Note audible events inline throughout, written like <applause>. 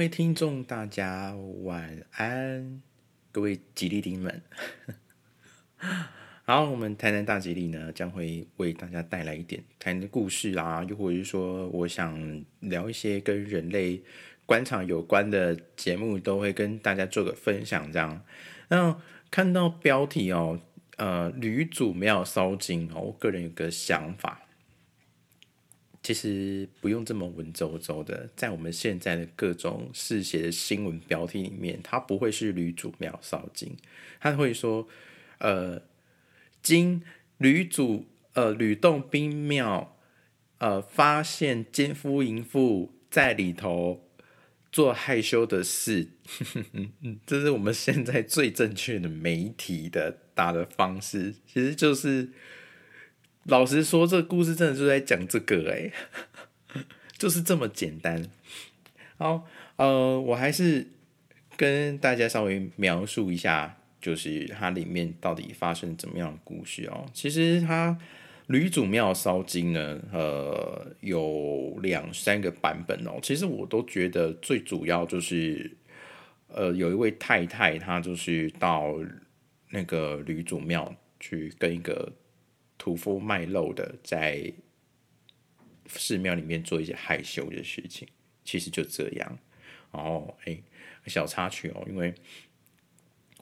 各位听众，大家晚安，各位吉利丁们。<laughs> 好，我们台南大吉利呢，将会为大家带来一点台南的故事啊，又或者是说，我想聊一些跟人类官场有关的节目，都会跟大家做个分享。这样，那看到标题哦，呃，吕祖庙烧金哦，我个人有个想法。其实不用这么文绉绉的，在我们现在的各种嗜血的新闻标题里面，它不会是吕祖庙烧金，他会说，呃，金吕祖呃吕洞宾庙，呃发现奸夫淫妇在里头做害羞的事，<laughs> 这是我们现在最正确的媒体的打的方式，其实就是。老实说，这故事真的就在讲这个哎，<laughs> 就是这么简单。好，呃，我还是跟大家稍微描述一下，就是它里面到底发生怎么样的故事哦。其实它吕祖庙烧金呢，呃，有两三个版本哦。其实我都觉得最主要就是，呃，有一位太太，她就是到那个吕祖庙去跟一个。屠夫卖肉的，在寺庙里面做一些害羞的事情，其实就这样。然后，哎，小插曲哦，因为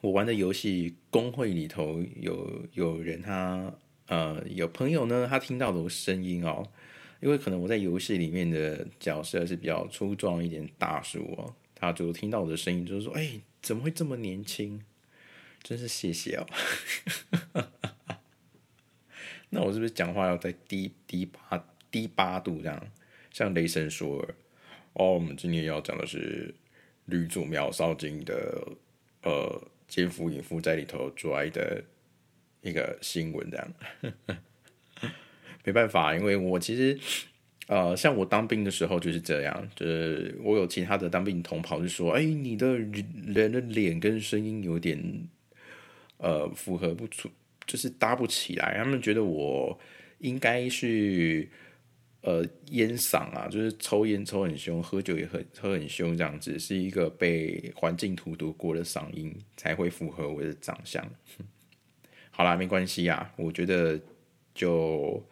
我玩的游戏公会里头有有人，他呃有朋友呢，他听到的声音哦，因为可能我在游戏里面的角色是比较粗壮一点大叔哦，他就听到我的声音，就是说，哎，怎么会这么年轻？真是谢谢哦。那我是不是讲话要在低低八低八度这样？像雷神说，哦，我们今天要讲的是吕祖庙烧金的呃奸夫淫妇在里头做爱的一个新闻这样。<laughs> 没办法，因为我其实呃，像我当兵的时候就是这样，就是我有其他的当兵同袍就说，哎，你的人的脸跟声音有点呃符合不出。就是搭不起来，他们觉得我应该是呃烟嗓啊，就是抽烟抽很凶，喝酒也很喝很凶，这样子是一个被环境荼毒过的嗓音才会符合我的长相。<laughs> 好啦，没关系啊，我觉得就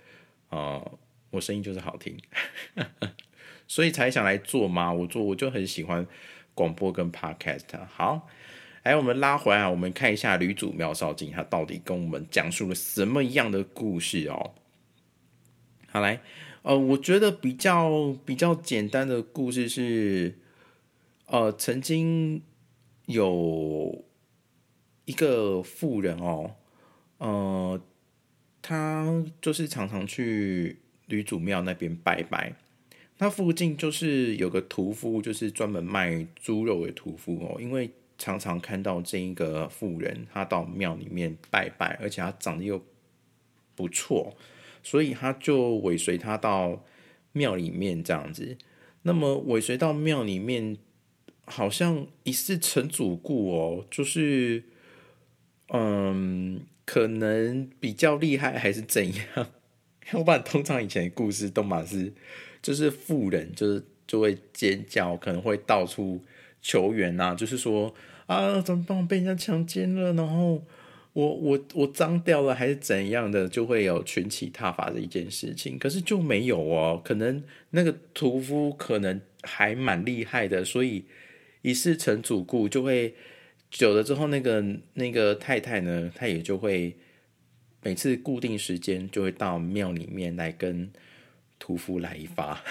呃我声音就是好听，<laughs> 所以才想来做嘛。我做我就很喜欢广播跟 podcast。好。来，我们拉回来，我们看一下吕祖庙烧金，他到底跟我们讲述了什么样的故事哦？好来，呃，我觉得比较比较简单的故事是，呃，曾经有一个妇人哦，呃，他就是常常去吕祖庙那边拜拜，那附近就是有个屠夫，就是专门卖猪肉的屠夫哦，因为。常常看到这一个妇人，她到庙里面拜拜，而且她长得又不错，所以他就尾随她到庙里面这样子。那么尾随到庙里面，好像疑似成主顾哦，就是嗯，可能比较厉害还是怎样？<laughs> 要不然通常以前的故事都嘛是，就是妇人就是就会尖叫，可能会到处。求援呐，就是说啊，怎么办？被人家强奸了，然后我我我脏掉了，还是怎样的，就会有群起踏伐的一件事情。可是就没有哦，可能那个屠夫可能还蛮厉害的，所以一世成主顾，就会久了之后，那个那个太太呢，她也就会每次固定时间就会到庙里面来跟屠夫来一发。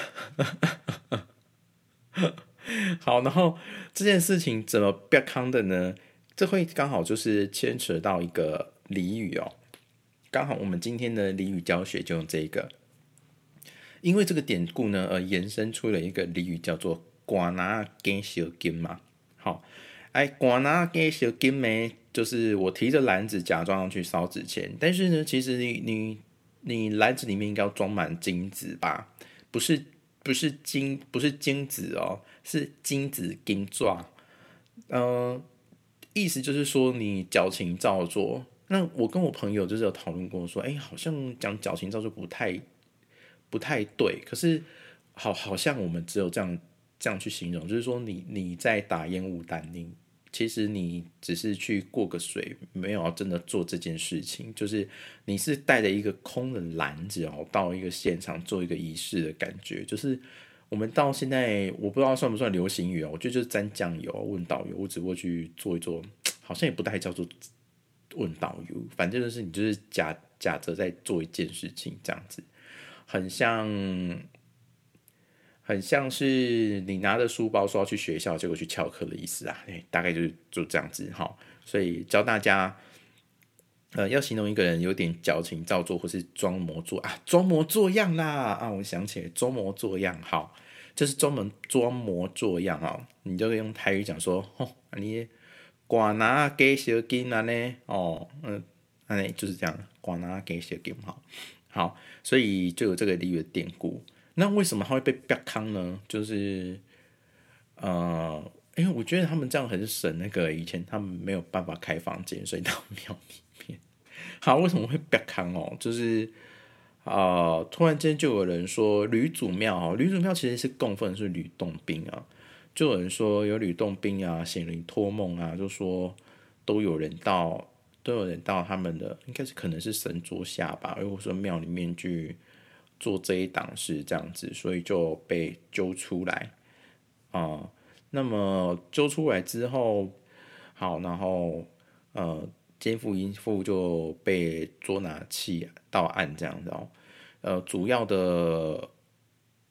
<laughs> <laughs> 好，然后这件事情怎么变康的呢？这会刚好就是牵扯到一个俚语哦。刚好我们今天的俚语教学就用这个，因为这个典故呢，而延伸出了一个俚语叫做“寡拿给小金”嘛。好，哎，寡拿给小金呢，就是我提着篮子假装要去烧纸钱，但是呢，其实你你你篮子里面应该要装满金子吧？不是。不是金，不是金子哦，是金子金钻。嗯，意思就是说你矫情造作。那我跟我朋友就是有讨论过，说，哎，好像讲矫情造作不太不太对。可是，好，好像我们只有这样这样去形容，就是说你你在打烟雾弹，你其实你只是去过个水，没有真的做这件事情，就是你是带着一个空的篮子哦，到一个现场做一个仪式的感觉，就是我们到现在我不知道算不算流行语哦，我觉得就是沾酱油问导游，我只不过去做一做，好像也不太叫做问导游，反正就是你就是假假着在做一件事情这样子，很像。很像是你拿着书包说要去学校，结果去翘课的意思啊，大概就是就这样子哈。所以教大家，呃，要形容一个人有点矫情造作或是装模作啊，装模作样啦。啊，我想起来装模作样，好，就是专门装模作样啊，你就可以用台语讲说，哦，你寡拿给小金啊呢，哦，嗯，哎，就是这样，寡拿给小金，好，好，所以就有这个俚语典故。那为什么他会被逼康呢？就是，呃，因为我觉得他们这样很省那个，以前他们没有办法开房间，所以到庙里面。好，为什么会逼康哦？就是，啊，突然间就有人说吕祖庙哦，吕祖庙其实是供奉是吕洞宾啊，就有人说有吕洞宾啊，显灵托梦啊，就说都有人到，都有人到他们的，应该是可能是神桌下吧，或者说庙里面去。做这一档是这样子，所以就被揪出来啊。那么揪出来之后，好，然后呃，奸夫淫妇就被捉拿起到案这样子哦。呃，主要的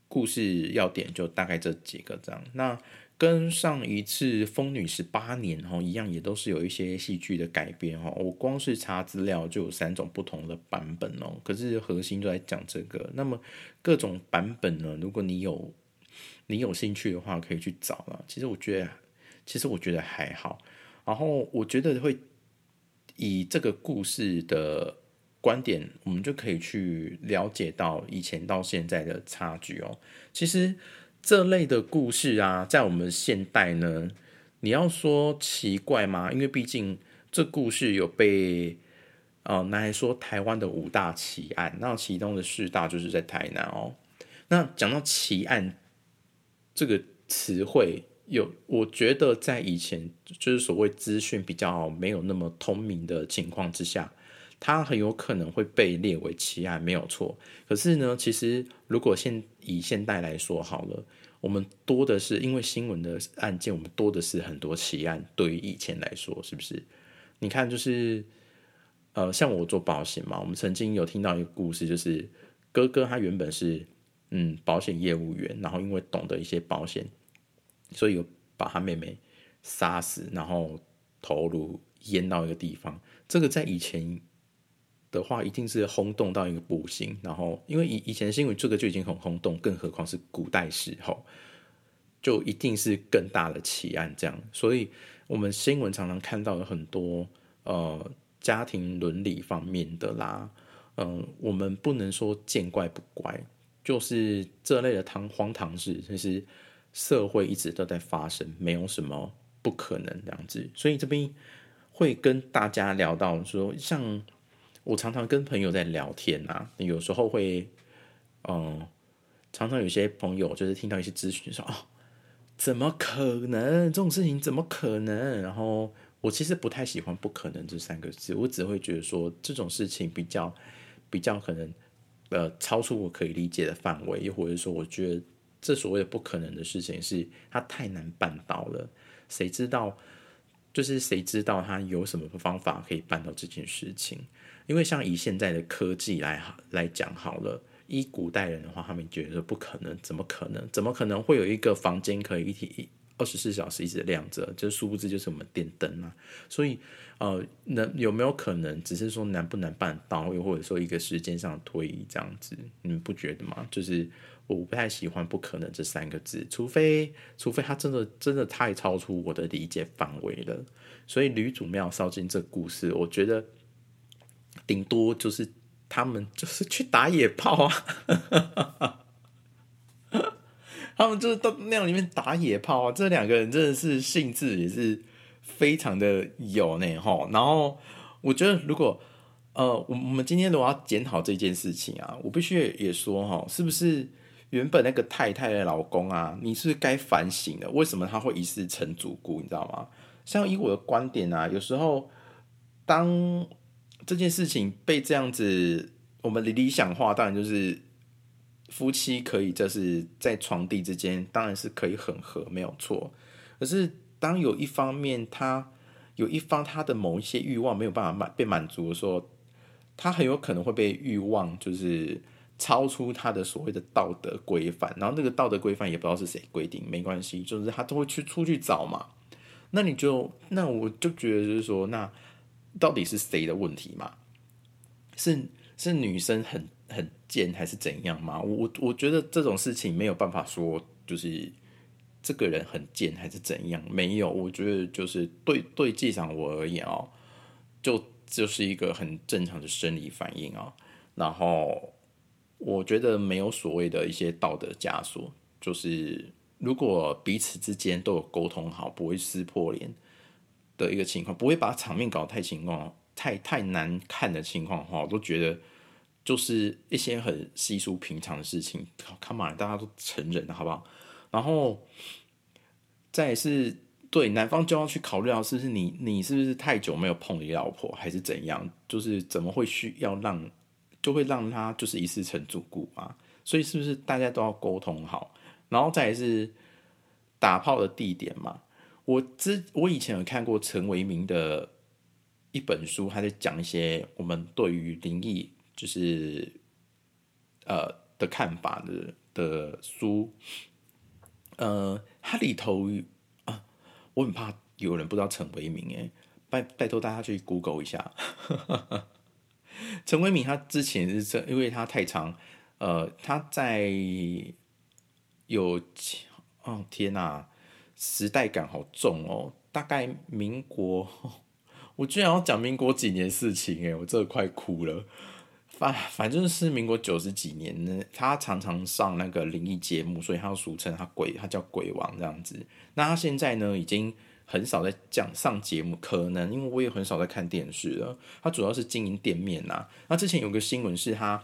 故事要点就大概这几个这样。那跟上一次《疯女十八年》一样，也都是有一些戏剧的改编。我光是查资料就有三种不同的版本哦。可是核心都在讲这个。那么各种版本呢？如果你有你有兴趣的话，可以去找了。其实我觉得，其实我觉得还好。然后我觉得会以这个故事的观点，我们就可以去了解到以前到现在的差距哦。其实。这类的故事啊，在我们现代呢，你要说奇怪吗？因为毕竟这故事有被呃拿来说台湾的五大奇案，那其中的四大就是在台南哦。那讲到奇案这个词汇，有我觉得在以前就是所谓资讯比较没有那么通明的情况之下。它很有可能会被列为奇案，没有错。可是呢，其实如果现以现代来说好了，我们多的是因为新闻的案件，我们多的是很多奇案。对于以前来说，是不是？你看，就是呃，像我做保险嘛，我们曾经有听到一个故事，就是哥哥他原本是嗯保险业务员，然后因为懂得一些保险，所以有把他妹妹杀死，然后头颅淹到一个地方。这个在以前。的话一定是轰动到一个不行，然后因为以以前新闻这个就已经很轰动，更何况是古代时候，就一定是更大的奇案这样。所以，我们新闻常常看到有很多呃家庭伦理方面的啦，嗯，我们不能说见怪不怪，就是这类的唐荒唐事，其实社会一直都在发生，没有什么不可能这样子。所以这边会跟大家聊到说，像。我常常跟朋友在聊天呐，有时候会，嗯，常常有些朋友就是听到一些资讯说，哦，怎么可能这种事情怎么可能？然后我其实不太喜欢“不可能”这三个字，我只会觉得说这种事情比较比较可能，呃，超出我可以理解的范围，又或者说我觉得这所谓的不可能的事情是它太难办到了，谁知道？就是谁知道他有什么方法可以办到这件事情？因为像以现在的科技来来讲好了，依古代人的话，他们觉得不可能，怎么可能？怎么可能会有一个房间可以一天二十四小时一直亮着？就是殊不知就是我们电灯啊。所以，呃，能有没有可能？只是说难不难办到，又或者说一个时间上推移这样子，你们不觉得吗？就是我不太喜欢“不可能”这三个字，除非除非他真的真的太超出我的理解范围了。所以吕祖庙烧金这故事，我觉得。顶多就是他们就是去打野炮啊，<laughs> 他们就是到那里面打野炮啊。这两个人真的是性质也是非常的有呢哈。然后我觉得如果呃，我我们今天如果要检讨这件事情啊，我必须也说哈，是不是原本那个太太的老公啊，你是该反省的，为什么他会一世成主顾？你知道吗？像以我的观点啊，有时候当这件事情被这样子，我们理想化，当然就是夫妻可以就是在床地之间，当然是可以很和，没有错。可是当有一方面他有一方他的某一些欲望没有办法满被满足的时候，他很有可能会被欲望就是。超出他的所谓的道德规范，然后那个道德规范也不知道是谁规定，没关系，就是他都会去出去找嘛。那你就那我就觉得就是说，那到底是谁的问题嘛？是是女生很很贱还是怎样吗？我我觉得这种事情没有办法说，就是这个人很贱还是怎样？没有，我觉得就是对对机长我而言哦，就就是一个很正常的生理反应啊，然后。我觉得没有所谓的一些道德枷锁，就是如果彼此之间都有沟通好，不会撕破脸的一个情况，不会把场面搞太情况太太难看的情况的话，我都觉得就是一些很稀疏平常的事情。Come on，大家都承认好不好？然后再是对男方就要去考虑到是不是你你是不是太久没有碰你老婆，还是怎样？就是怎么会需要让？就会让他就是一世成主顾啊，所以是不是大家都要沟通好，然后再是打炮的地点嘛？我之我以前有看过陈维明的一本书，他在讲一些我们对于灵异就是呃的看法的的书，呃，它里头啊，我很怕有人不知道陈维明，哎，拜拜托大家去 Google 一下。<laughs> 陈为民他之前是这，因为他太长，呃，他在有，哦天哪，时代感好重哦。大概民国，<laughs> 我居然要讲民国几年事情诶，我这快哭了。反反正是民国九十几年呢，他常常上那个灵异节目，所以他俗称他鬼，他叫鬼王这样子。那他现在呢，已经。很少在讲上节目，可能因为我也很少在看电视了。他主要是经营店面呐。那之前有个新闻是他，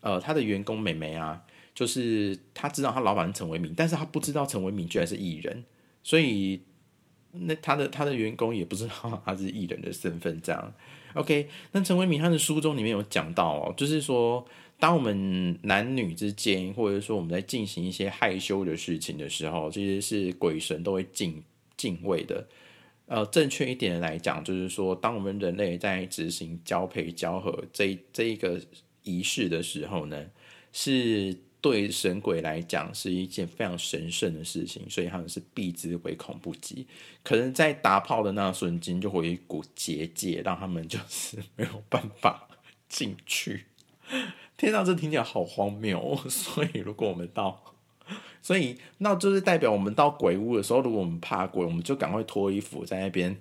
呃，他的员工美眉啊，就是他知道他老板陈为民，但是他不知道陈为民居然是艺人，所以那他的他的员工也不知道他是艺人的身份。这样，OK？那陈为民他的书中里面有讲到哦，就是说，当我们男女之间，或者说我们在进行一些害羞的事情的时候，其实是鬼神都会敬。敬畏的，呃，正确一点的来讲，就是说，当我们人类在执行交配交合这这一个仪式的时候呢，是对神鬼来讲是一件非常神圣的事情，所以他们是避之唯恐不及。可能在打炮的那瞬间，就会有一股结界，让他们就是没有办法进去。天哪，这听起来好荒谬！所以，如果我们到所以，那就是代表我们到鬼屋的时候，如果我们怕鬼，我们就赶快脱衣服在那边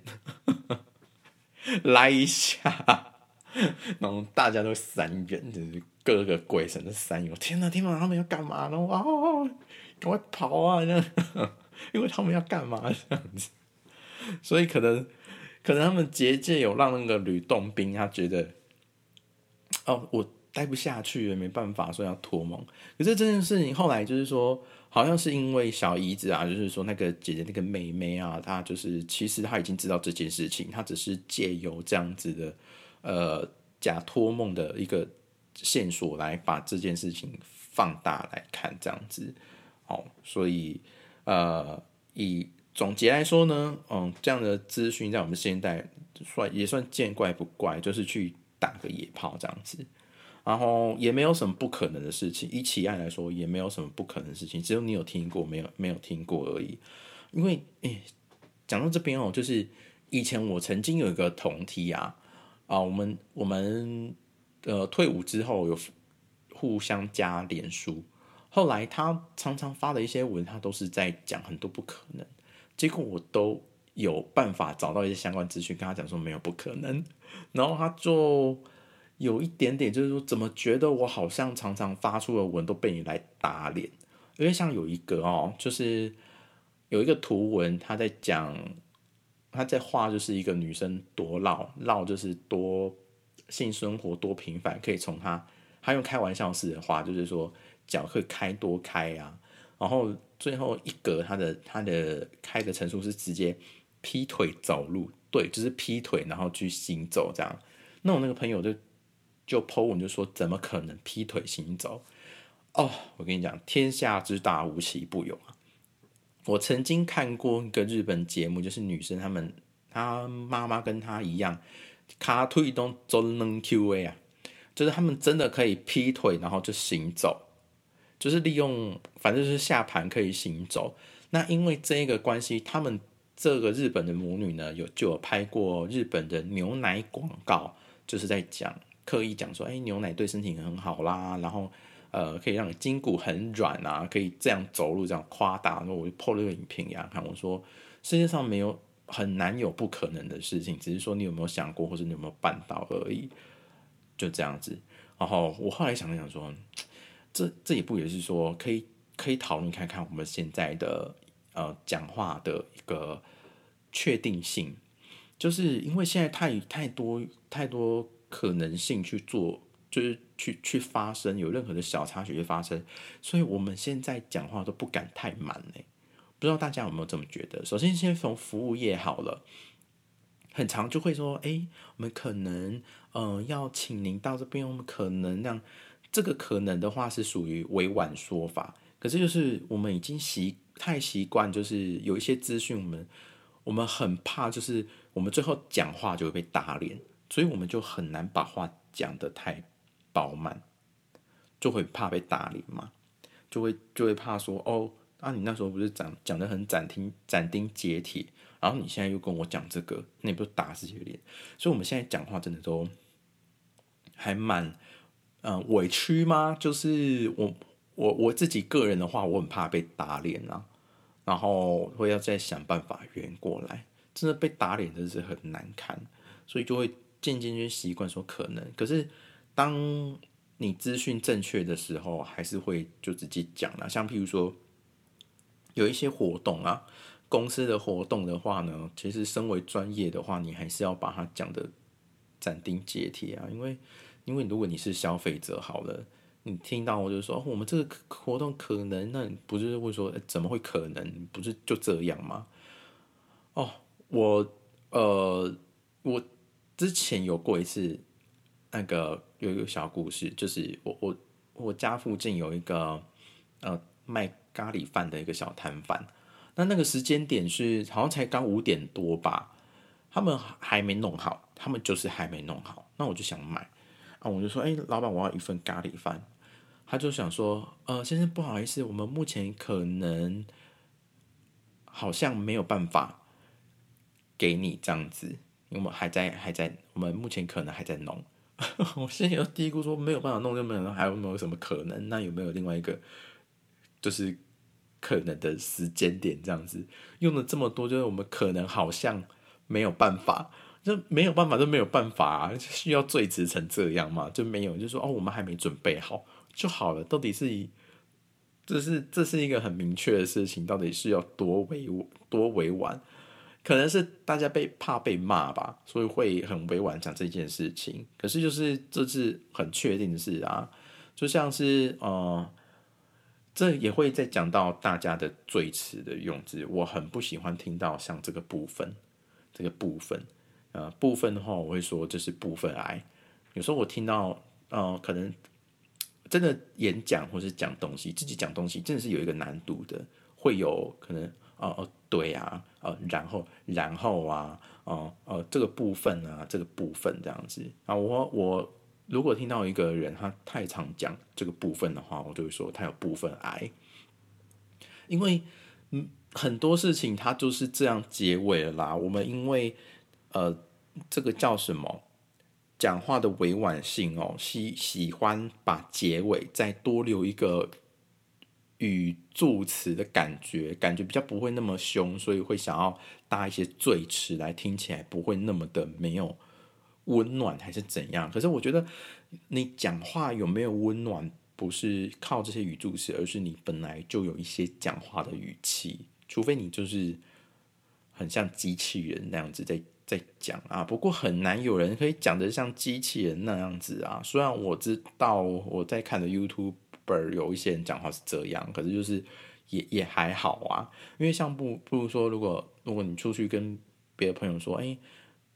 <laughs> 来一下，<laughs> 然后大家都散远，各个鬼神的散远。天哪，天哪，他们要干嘛呢？哇，赶快跑啊！因为他们要干嘛这样子？所以可能，可能他们结界有让那个吕洞宾他觉得，哦，我待不下去了，没办法，所以要脱梦。可是这件事情后来就是说。好像是因为小姨子啊，就是说那个姐姐那个妹妹啊，她就是其实她已经知道这件事情，她只是借由这样子的呃假托梦的一个线索来把这件事情放大来看，这样子。好，所以呃以总结来说呢，嗯，这样的资讯在我们现代算也算见怪不怪，就是去打个野炮这样子。然后也没有什么不可能的事情，以起案来说也没有什么不可能的事情，只有你有听过，没有没有听过而已。因为诶，讲到这边哦，就是以前我曾经有一个同梯啊，啊，我们我们呃退伍之后有互相加脸书，后来他常常发的一些文，他都是在讲很多不可能，结果我都有办法找到一些相关资讯，跟他讲说没有不可能，然后他就。有一点点，就是说，怎么觉得我好像常常发出的文都被你来打脸？因为像有一个哦，就是有一个图文，他在讲，他在画，就是一个女生多老，老就是多性生活多频繁，可以从他他用开玩笑式的话，就是说脚会开多开啊，然后最后一格他的他的开的层数是直接劈腿走路，对，就是劈腿然后去行走这样。那我那个朋友就就 po 文就说怎么可能劈腿行走？哦，我跟你讲，天下之大无奇不有啊！我曾经看过一个日本节目，就是女生她们，她妈妈跟她一样，卡腿都做能 Q A 啊，就是他们真的可以劈腿，然后就行走，就是利用反正就是下盘可以行走。那因为这一个关系，他们这个日本的母女呢，有就有拍过日本的牛奶广告，就是在讲刻意讲说，哎，牛奶对身体很好啦，然后。呃，可以让筋骨很软啊，可以这样走路，这样夸大。然后我就破了个影片给他看，我说世界上没有很难有不可能的事情，只是说你有没有想过，或者你有没有办到而已。就这样子。然后我后来想了想，说这这一步也是说可以可以讨论看看我们现在的呃讲话的一个确定性，就是因为现在太太多太多可能性去做。就是去去发生有任何的小插曲发生，所以我们现在讲话都不敢太满。不知道大家有没有这么觉得？首先，先从服务业好了，很长就会说，哎，我们可能呃要请您到这边，我们可能让这个可能的话是属于委婉说法，可是就是我们已经习太习惯，就是有一些资讯，我们我们很怕，就是我们最后讲话就会被打脸，所以我们就很难把话讲得太。饱满就会怕被打脸嘛，就会就会怕说哦，啊你那时候不是讲讲的很斩钉斩钉截铁，然后你现在又跟我讲这个，那你不是打自己的脸？所以我们现在讲话真的都还蛮嗯委屈吗？就是我我我自己个人的话，我很怕被打脸啊，然后会要再想办法圆过来，真的被打脸真是很难看，所以就会渐渐就习惯说可能，可是。当你资讯正确的时候，还是会就直接讲了。像譬如说，有一些活动啊，公司的活动的话呢，其实身为专业的话，你还是要把它讲的斩钉截铁啊。因为，因为如果你是消费者，好了，你听到我就说我们这个活动可能，那不是会说怎么会可能？不是就这样吗？哦，我呃，我之前有过一次。那个有一个小故事，就是我我我家附近有一个呃卖咖喱饭的一个小摊贩，那那个时间点是好像才刚五点多吧，他们还没弄好，他们就是还没弄好，那我就想买啊，我就说，哎，老板，我要一份咖喱饭，他就想说，呃，先生不好意思，我们目前可能好像没有办法给你这样子，因为我们还在还在，我们目前可能还在弄。<laughs> 我现在有嘀咕说没有办法弄，就没有还有没有什么可能？那有没有另外一个就是可能的时间点？这样子用了这么多，就是我们可能好像没有办法，就没有办法就没有办法！需要最值成这样嘛？就没有，就说哦，我们还没准备好就好了。到底是以这是这是一个很明确的事情，到底是要多委多委婉？可能是大家被怕被骂吧，所以会很委婉讲这件事情。可是就是这是很确定的事啊，就像是呃，这也会再讲到大家的最词的用字。我很不喜欢听到像这个部分，这个部分，呃，部分的话我会说这是部分癌。有时候我听到呃，可能真的演讲或是讲东西，自己讲东西真的是有一个难度的，会有可能。哦哦，对啊，呃，然后然后啊，哦哦，这个部分啊，这个部分这样子啊，我我如果听到一个人他太常讲这个部分的话，我就会说他有部分癌，因为很多事情他就是这样结尾了啦。我们因为呃这个叫什么讲话的委婉性哦，喜喜欢把结尾再多留一个。语助词的感觉，感觉比较不会那么凶，所以会想要搭一些赘词来听起来不会那么的没有温暖，还是怎样？可是我觉得你讲话有没有温暖，不是靠这些语助词，而是你本来就有一些讲话的语气，除非你就是很像机器人那样子在在讲啊。不过很难有人可以讲的像机器人那样子啊。虽然我知道我在看的 YouTuber 有一些人讲话是这样，可是就是也也还好啊，因为像不不如说，如果如果你出去跟别的朋友说，哎，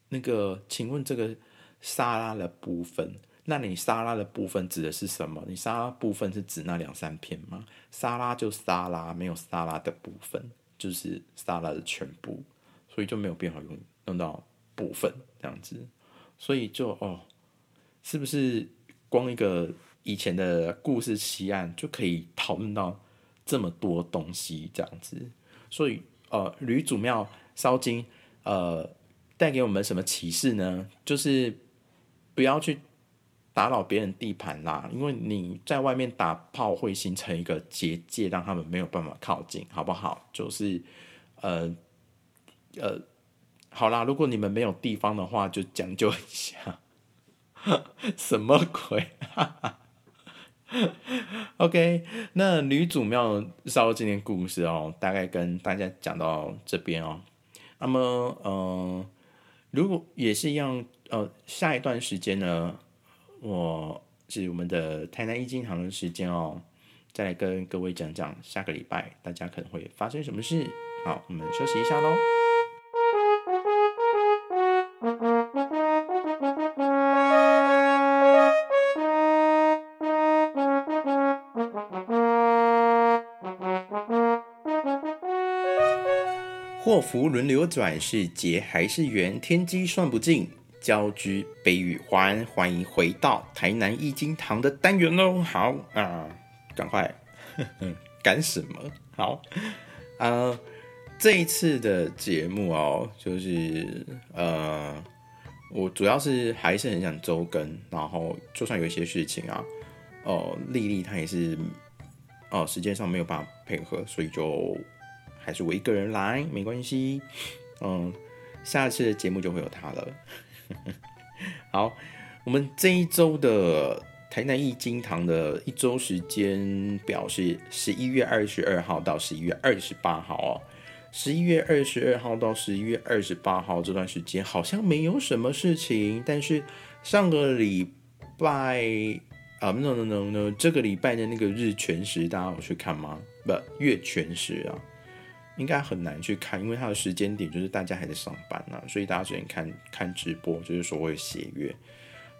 那个，请问这个沙拉的部分，那你沙拉的部分指的是什么？你沙拉部分是指那两三片吗？沙拉就沙拉，没有沙拉的部分，就是沙拉的全部，所以就没有必要用用到部分这样子，所以就哦，是不是光一个以前的故事奇案就可以讨论到这么多东西这样子？所以呃，吕祖庙烧金呃。带给我们什么启示呢？就是不要去打扰别人地盘啦，因为你在外面打炮会形成一个结界，让他们没有办法靠近，好不好？就是呃呃，好啦，如果你们没有地方的话，就讲究一下。什么鬼？OK，那女主庙烧今天故事哦，大概跟大家讲到这边哦。那么，嗯。如果也是一样，呃，下一段时间呢，我是我们的台南一金堂的时间哦，再来跟各位讲讲下个礼拜大家可能会发生什么事。好，我们休息一下喽。福轮流转，是劫还是缘？天机算不尽，交织悲与欢。欢迎回到台南易经堂的单元喽！好啊，赶快 <laughs> 赶什么？好啊，这一次的节目哦，就是呃，我主要是还是很想周更，然后就算有一些事情啊，哦，丽丽她也是哦，时间上没有办法配合，所以就。还是我一个人来，没关系。嗯，下次的节目就会有他了。<laughs> 好，我们这一周的台南易经堂的一周时间表是十一月二十二号到十一月二十八号哦。十一月二十二号到十一月二十八号这段时间好像没有什么事情，但是上个礼拜啊，no no no no，这个礼拜的那个日全食大家有去看吗？不，月全食啊。应该很难去看，因为它的时间点就是大家还在上班呢，所以大家只能看看直播，就是所谓写月。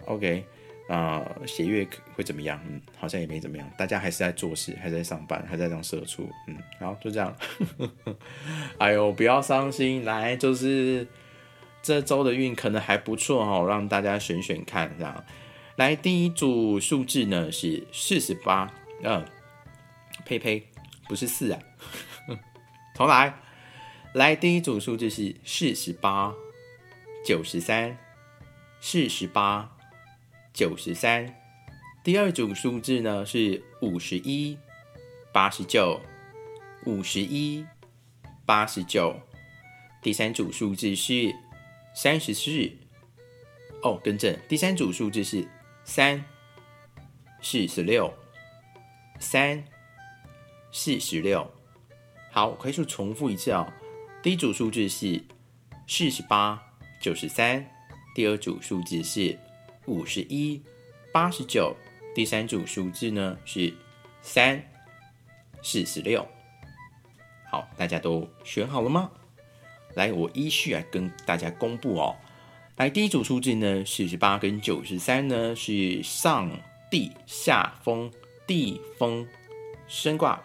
OK，啊，写月会怎么样？嗯，好像也没怎么样，大家还是在做事，还在上班，还在当社畜。嗯，好，就这样。<laughs> 哎呦，不要伤心，来，就是这周的运可能还不错哦，让大家选选看，这样。来，第一组数字呢是四十八，嗯，呸呸，不是四啊。重来，来，第一组数字是四十八、九十三、四十八、九十三。第二组数字呢是五十一、八十九、五十一、八十九。第三组数字是三十四。哦，更正，第三组数字是三、四十六、三、四十六。好，快速重复一次哦。第一组数字是四十八、九十三，第二组数字是五十一、八十九，第三组数字呢是三、四十六。好，大家都选好了吗？来，我依序来跟大家公布哦。来，第一组数字呢，四十八跟九十三呢是上地下风地风升卦。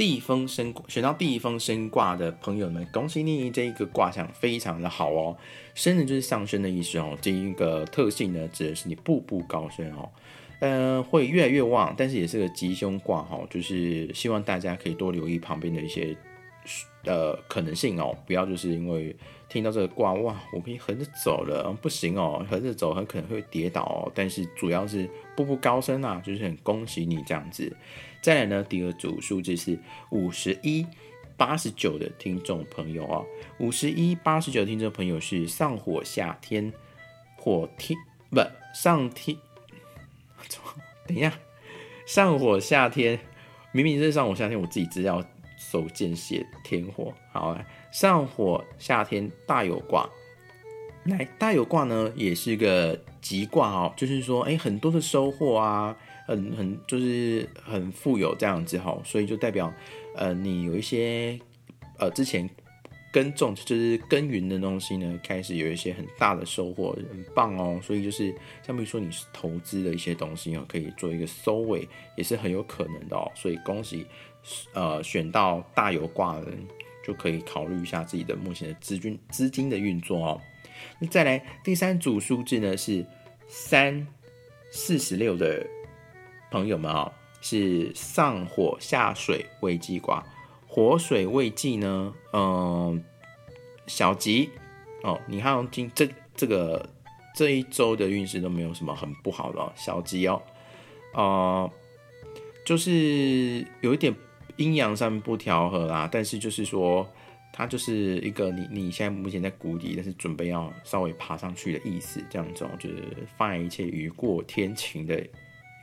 地风升选到地风升卦的朋友们，恭喜你！这一个卦象非常的好哦。升呢就是上升的意思哦。这一个特性呢，指的是你步步高升哦。嗯，会越来越旺，但是也是个吉凶卦哈，就是希望大家可以多留意旁边的一些呃可能性哦，不要就是因为听到这个卦哇，我可以横着走了，不行哦，横着走很可能会跌倒哦。但是主要是步步高升啊，就是很恭喜你这样子。再来呢，第二组数字是五十一八十九的听众朋友啊，五十一八十九听众朋友是上火下天，火天不上天，等一下，上火下天，明明是上火下天，我自己资料手贱写天火，好来，上火夏天大有卦，来大有卦呢也是一个吉卦哦，就是说哎很多的收获啊。很很就是很富有这样子哈，所以就代表呃你有一些呃之前耕种就是耕耘的东西呢，开始有一些很大的收获，很棒哦。所以就是像比如说你是投资的一些东西哦，可以做一个收尾，也是很有可能的哦。所以恭喜呃选到大有卦的人，就可以考虑一下自己的目前的资金资金的运作哦。那再来第三组数字呢是三四十六的朋友们啊，是上火下水未济卦，火水未济呢，嗯，小吉哦，你看今这这个这一周的运势都没有什么很不好的小吉哦，呃，就是有一点阴阳上面不调和啦，但是就是说。它就是一个你你现在目前在谷底，但是准备要稍微爬上去的意思，这样子哦，就是放一切雨过天晴的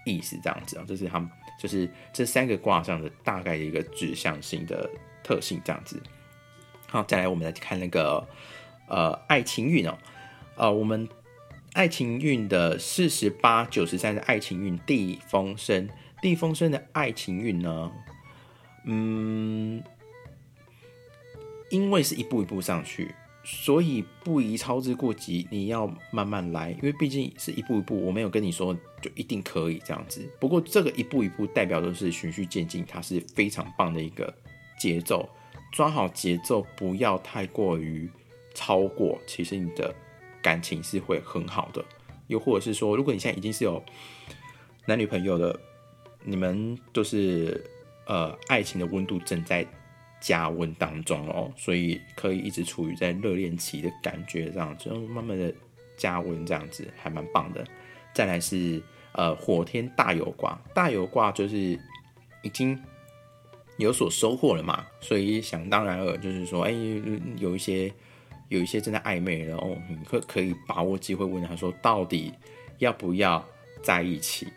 意思，这样子啊，这是他们就是这三个卦上的大概的一个指向性的特性，这样子。好，再来我们来看那个呃爱情运哦，呃我们爱情运的四十八九十三的爱情运地风生，地风生的爱情运呢，嗯。因为是一步一步上去，所以不宜操之过急。你要慢慢来，因为毕竟是一步一步。我没有跟你说就一定可以这样子。不过这个一步一步代表的是循序渐进，它是非常棒的一个节奏。抓好节奏，不要太过于超过。其实你的感情是会很好的。又或者是说，如果你现在已经是有男女朋友的，你们就是呃爱情的温度正在。加温当中哦，所以可以一直处于在热恋期的感觉，这样子慢慢的加温，这样子还蛮棒的。再来是呃火天大有卦，大有卦就是已经有所收获了嘛，所以想当然尔就是说，哎，有一些有一些正在暧昧的哦，你可可以把握机会问他说，到底要不要在一起？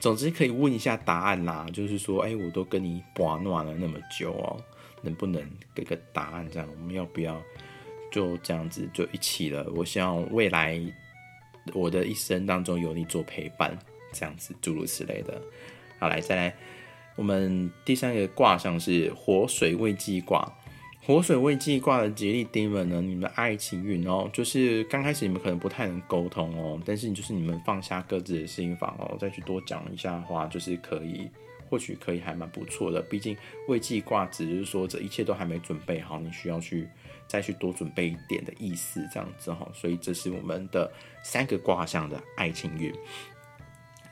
总之可以问一下答案啦，就是说，哎，我都跟你玩暖了那么久哦，能不能给个答案？这样我们要不要就这样子就一起了？我希望未来我的一生当中有你做陪伴，这样子诸如此类的。好，来再来，我们第三个卦象是火水未济卦。火水未济卦的吉利丁们呢？你们的爱情运哦，就是刚开始你们可能不太能沟通哦，但是就是你们放下各自的心房哦，再去多讲一下的话，就是可以，或许可以还蛮不错的。毕竟未济卦只是说这一切都还没准备好，你需要去再去多准备一点的意思，这样子哈。所以这是我们的三个卦象的爱情运。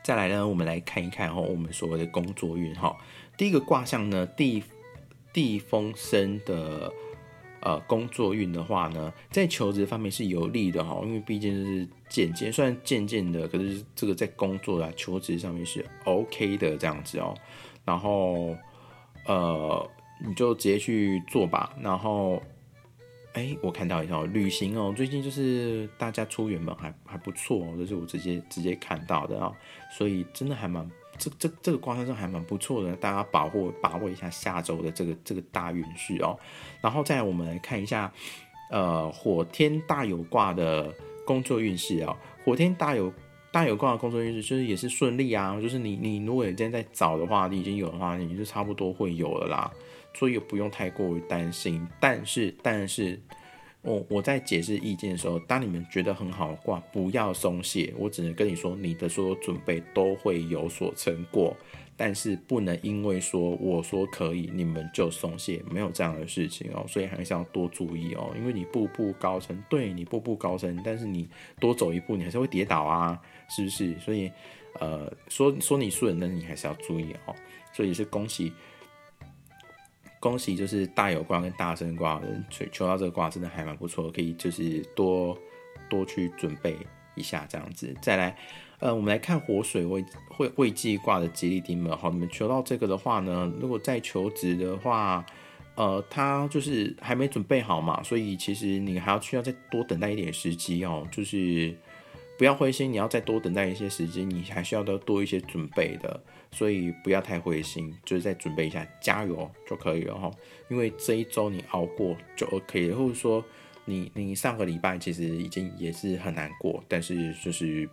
再来呢，我们来看一看哈，我们所谓的工作运哈。第一个卦象呢，第。地风生的呃工作运的话呢，在求职方面是有利的哈，因为毕竟是渐渐，虽然渐渐的，可是这个在工作啊求职上面是 OK 的这样子哦。然后呃，你就直接去做吧。然后哎，我看到一条旅行哦，最近就是大家出远门还还不错哦，这是我直接直接看到的啊，所以真的还蛮。这这这个卦象还蛮不错的，大家把握把握一下下周的这个这个大运势哦。然后再我们来看一下，呃，火天大有卦的工作运势啊。火天大有大有卦的工作运势就是也是顺利啊，就是你你如果今天在找的话，你已经有的话，你就差不多会有了啦，所以不用太过于担心。但是但是。我我在解释意见的时候，当你们觉得很好挂，不要松懈。我只能跟你说，你的所有准备都会有所成果，但是不能因为说我说可以，你们就松懈，没有这样的事情哦。所以还是要多注意哦，因为你步步高升，对你步步高升，但是你多走一步，你还是会跌倒啊，是不是？所以，呃，说说你顺，那你还是要注意哦。所以是恭喜。恭喜，就是大有卦跟大生卦人求求到这个卦，真的还蛮不错，可以就是多多去准备一下这样子。再来，呃，我们来看火水未会未济卦的吉利丁们，好，你们求到这个的话呢，如果再求职的话，呃，他就是还没准备好嘛，所以其实你还要需要再多等待一点时机哦，就是不要灰心，你要再多等待一些时间，你还需要多多一些准备的。所以不要太灰心，就是再准备一下，加油就可以了哈。因为这一周你熬过就 OK 了，或者说你你上个礼拜其实已经也是很难过，但是就是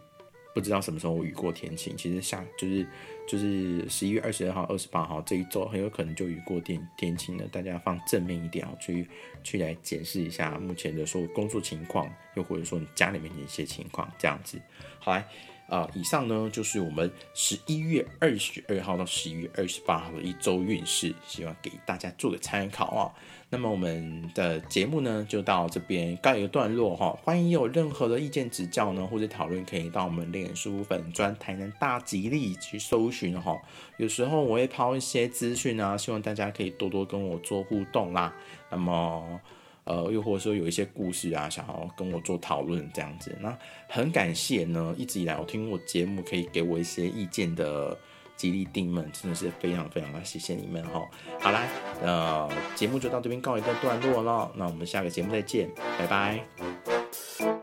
不知道什么时候雨过天晴。其实下就是就是十一月二十二号、二十八号这一周很有可能就雨过天天晴了。大家放正面一点哦，去去来检视一下目前的说工作情况，又或者说你家里面的一些情况，这样子。好来。啊，以上呢就是我们十一月二十二号到十一月二十八号的一周运势，希望给大家做个参考啊。那么我们的节目呢就到这边告一个段落哈。欢迎有任何的意见指教呢或者讨论，可以到我们脸书粉专台南大吉利去搜寻哈。有时候我会抛一些资讯啊，希望大家可以多多跟我做互动啦。那么。呃，又或者说有一些故事啊，想要跟我做讨论这样子，那很感谢呢，一直以来我听我节目可以给我一些意见的吉利丁们，真的是非常非常的谢谢你们哈。好啦，呃，节目就到这边告一个段落了，那我们下个节目再见，拜拜。